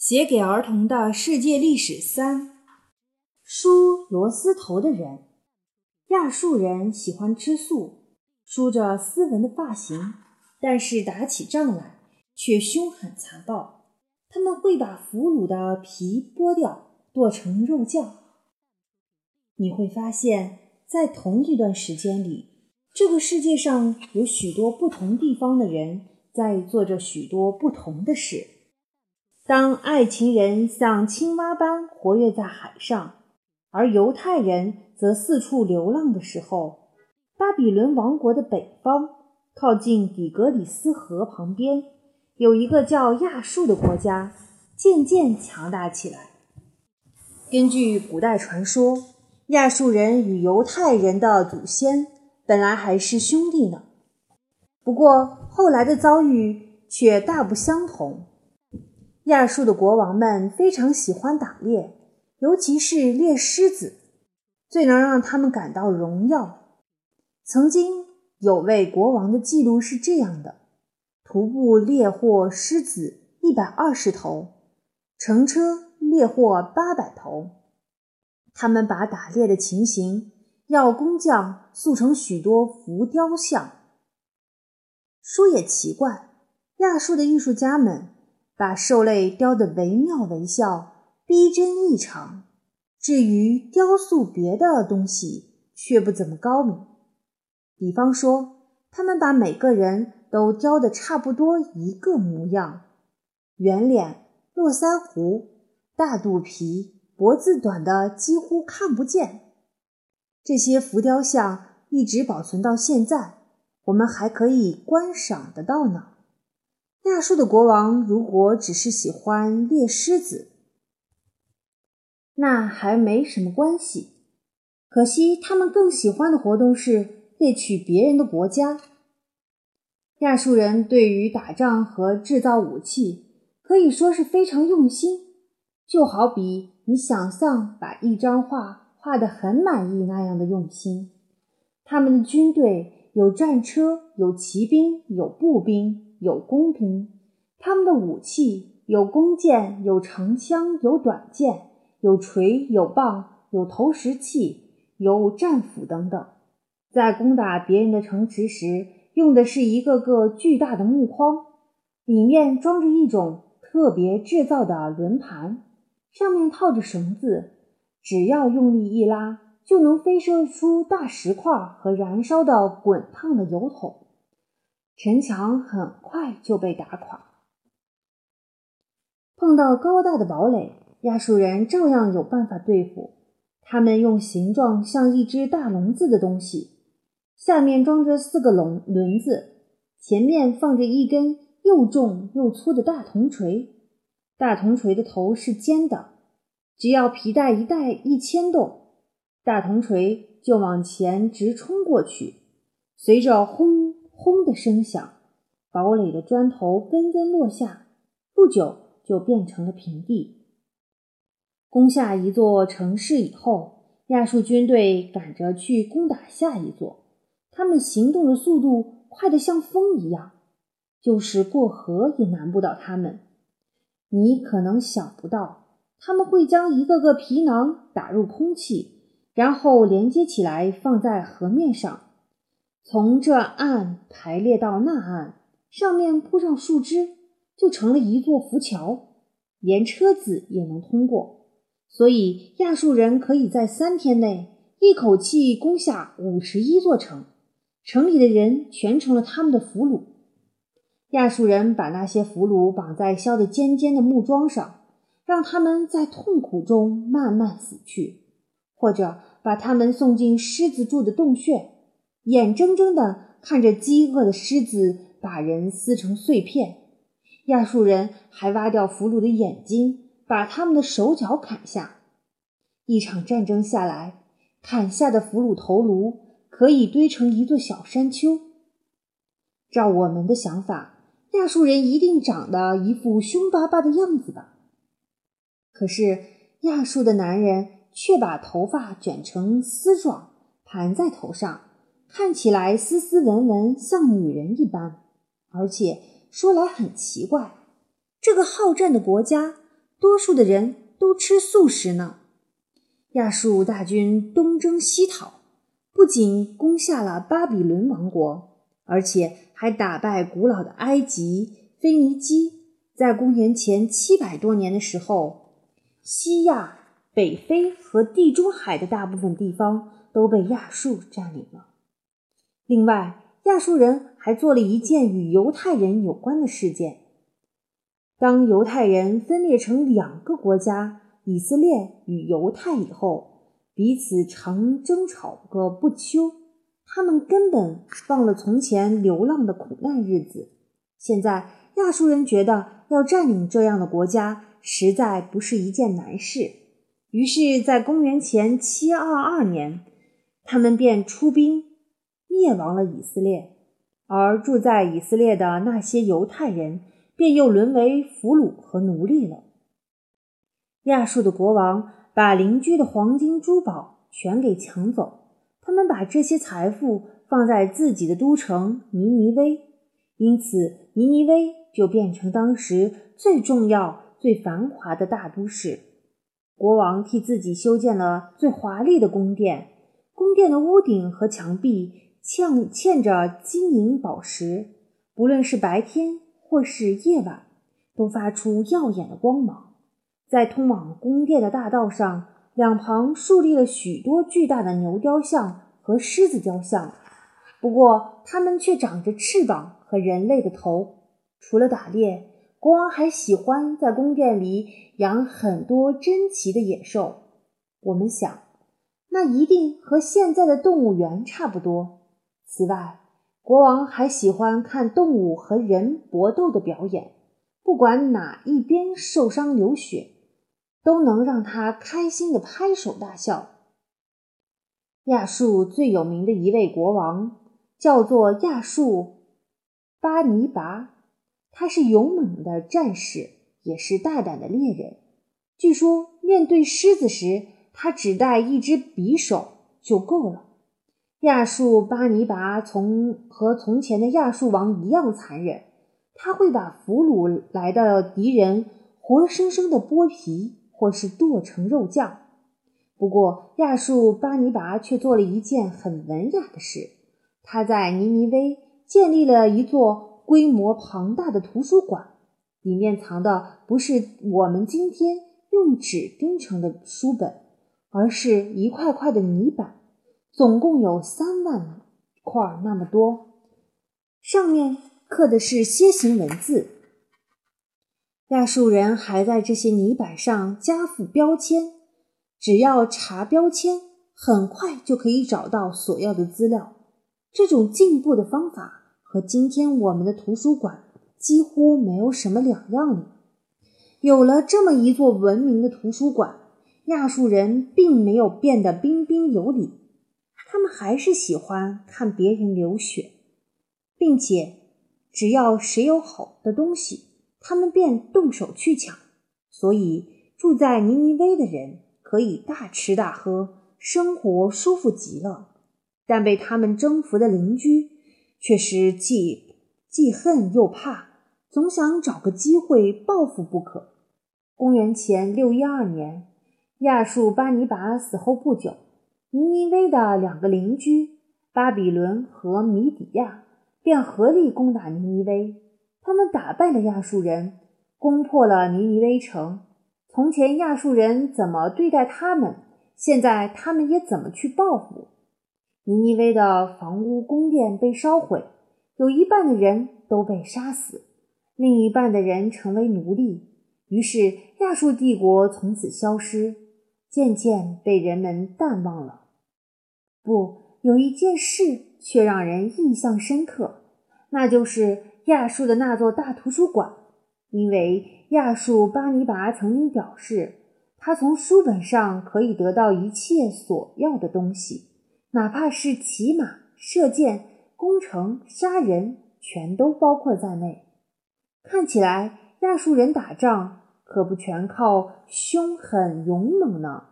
写给儿童的世界历史三：梳螺丝头的人。亚述人喜欢吃素，梳着斯文的发型，但是打起仗来却凶狠残暴。他们会把俘虏的皮剥掉，剁成肉酱。你会发现在同一段时间里，这个世界上有许多不同地方的人在做着许多不同的事。当爱情人像青蛙般活跃在海上，而犹太人则四处流浪的时候，巴比伦王国的北方，靠近底格里斯河旁边，有一个叫亚述的国家，渐渐强大起来。根据古代传说，亚述人与犹太人的祖先本来还是兄弟呢，不过后来的遭遇却大不相同。亚述的国王们非常喜欢打猎，尤其是猎狮子，最能让他们感到荣耀。曾经有位国王的记录是这样的：徒步猎获狮子一百二十头，乘车猎获八百头。他们把打猎的情形要工匠塑成许多浮雕像。说也奇怪，亚述的艺术家们。把兽类雕得惟妙惟肖，逼真异常。至于雕塑别的东西，却不怎么高明。比方说，他们把每个人都雕得差不多一个模样：圆脸、络腮胡、大肚皮、脖子短的几乎看不见。这些浮雕像一直保存到现在，我们还可以观赏得到呢。亚述的国王如果只是喜欢猎狮子，那还没什么关系。可惜他们更喜欢的活动是猎取别人的国家。亚述人对于打仗和制造武器可以说是非常用心，就好比你想象把一张画画得很满意那样的用心。他们的军队有战车，有骑兵，有步兵。有弓兵，他们的武器有弓箭、有长枪、有短剑、有锤、有棒、有投石器、有战斧等等。在攻打别人的城池时，用的是一个个巨大的木筐，里面装着一种特别制造的轮盘，上面套着绳子，只要用力一拉，就能飞射出大石块和燃烧的滚烫的油桶。城墙很快就被打垮。碰到高大的堡垒，亚述人照样有办法对付。他们用形状像一只大笼子的东西，下面装着四个笼轮子，前面放着一根又重又粗的大铜锤。大铜锤的头是尖的，只要皮带一带一牵动，大铜锤就往前直冲过去，随着轰。轰的声响，堡垒的砖头纷纷落下，不久就变成了平地。攻下一座城市以后，亚述军队赶着去攻打下一座。他们行动的速度快得像风一样，就是过河也难不倒他们。你可能想不到，他们会将一个个皮囊打入空气，然后连接起来放在河面上。从这岸排列到那岸，上面铺上树枝，就成了一座浮桥，连车子也能通过。所以亚述人可以在三天内一口气攻下五十一座城，城里的人全成了他们的俘虏。亚述人把那些俘虏绑在削得尖尖的木桩上，让他们在痛苦中慢慢死去，或者把他们送进狮子住的洞穴。眼睁睁地看着饥饿的狮子把人撕成碎片，亚述人还挖掉俘虏的眼睛，把他们的手脚砍下。一场战争下来，砍下的俘虏头颅可以堆成一座小山丘。照我们的想法，亚述人一定长得一副凶巴巴的样子吧？可是亚述的男人却把头发卷成丝状，盘在头上。看起来斯斯文文，像女人一般，而且说来很奇怪，这个好战的国家多数的人都吃素食呢。亚述大军东征西讨，不仅攻下了巴比伦王国，而且还打败古老的埃及、腓尼基。在公元前七百多年的时候，西亚、北非和地中海的大部分地方都被亚述占领了。另外，亚述人还做了一件与犹太人有关的事件。当犹太人分裂成两个国家——以色列与犹太以后，彼此常争吵个不休。他们根本忘了从前流浪的苦难日子。现在，亚述人觉得要占领这样的国家实在不是一件难事，于是，在公元前七二二年，他们便出兵灭亡了以色列，而住在以色列的那些犹太人。便又沦为俘虏和奴隶了。亚述的国王把邻居的黄金珠宝全给抢走，他们把这些财富放在自己的都城尼尼微，因此尼尼微就变成当时最重要、最繁华的大都市。国王替自己修建了最华丽的宫殿，宫殿的屋顶和墙壁嵌嵌着金银宝石，不论是白天。或是夜晚，都发出耀眼的光芒。在通往宫殿的大道上，两旁竖立了许多巨大的牛雕像和狮子雕像，不过它们却长着翅膀和人类的头。除了打猎，国王还喜欢在宫殿里养很多珍奇的野兽。我们想，那一定和现在的动物园差不多。此外，国王还喜欢看动物和人搏斗的表演，不管哪一边受伤流血，都能让他开心的拍手大笑。亚述最有名的一位国王叫做亚述巴尼拔，他是勇猛的战士，也是大胆的猎人。据说面对狮子时，他只带一只匕首就够了。亚述巴尼拔从和从前的亚述王一样残忍，他会把俘虏来的敌人活生生的剥皮，或是剁成肉酱。不过，亚述巴尼拔却做了一件很文雅的事，他在尼尼微建立了一座规模庞大的图书馆，里面藏的不是我们今天用纸钉成的书本，而是一块块的泥板。总共有三万块那么多，上面刻的是楔形文字。亚述人还在这些泥板上加附标签，只要查标签，很快就可以找到所要的资料。这种进步的方法和今天我们的图书馆几乎没有什么两样了。有了这么一座文明的图书馆，亚述人并没有变得彬彬有礼。他们还是喜欢看别人流血，并且只要谁有好的东西，他们便动手去抢。所以住在尼尼微的人可以大吃大喝，生活舒服极了。但被他们征服的邻居却是既既恨又怕，总想找个机会报复不可。公元前六一二年，亚述巴尼拔死后不久。尼尼微的两个邻居巴比伦和米底亚便合力攻打尼尼微，他们打败了亚述人，攻破了尼尼微城。从前亚述人怎么对待他们，现在他们也怎么去报复。尼尼微的房屋宫殿被烧毁，有一半的人都被杀死，另一半的人成为奴隶。于是亚述帝国从此消失，渐渐被人们淡忘了。不，有一件事却让人印象深刻，那就是亚述的那座大图书馆。因为亚述巴尼拔曾经表示，他从书本上可以得到一切所要的东西，哪怕是骑马、射箭、攻城、杀人，全都包括在内。看起来亚述人打仗可不全靠凶狠勇猛呢。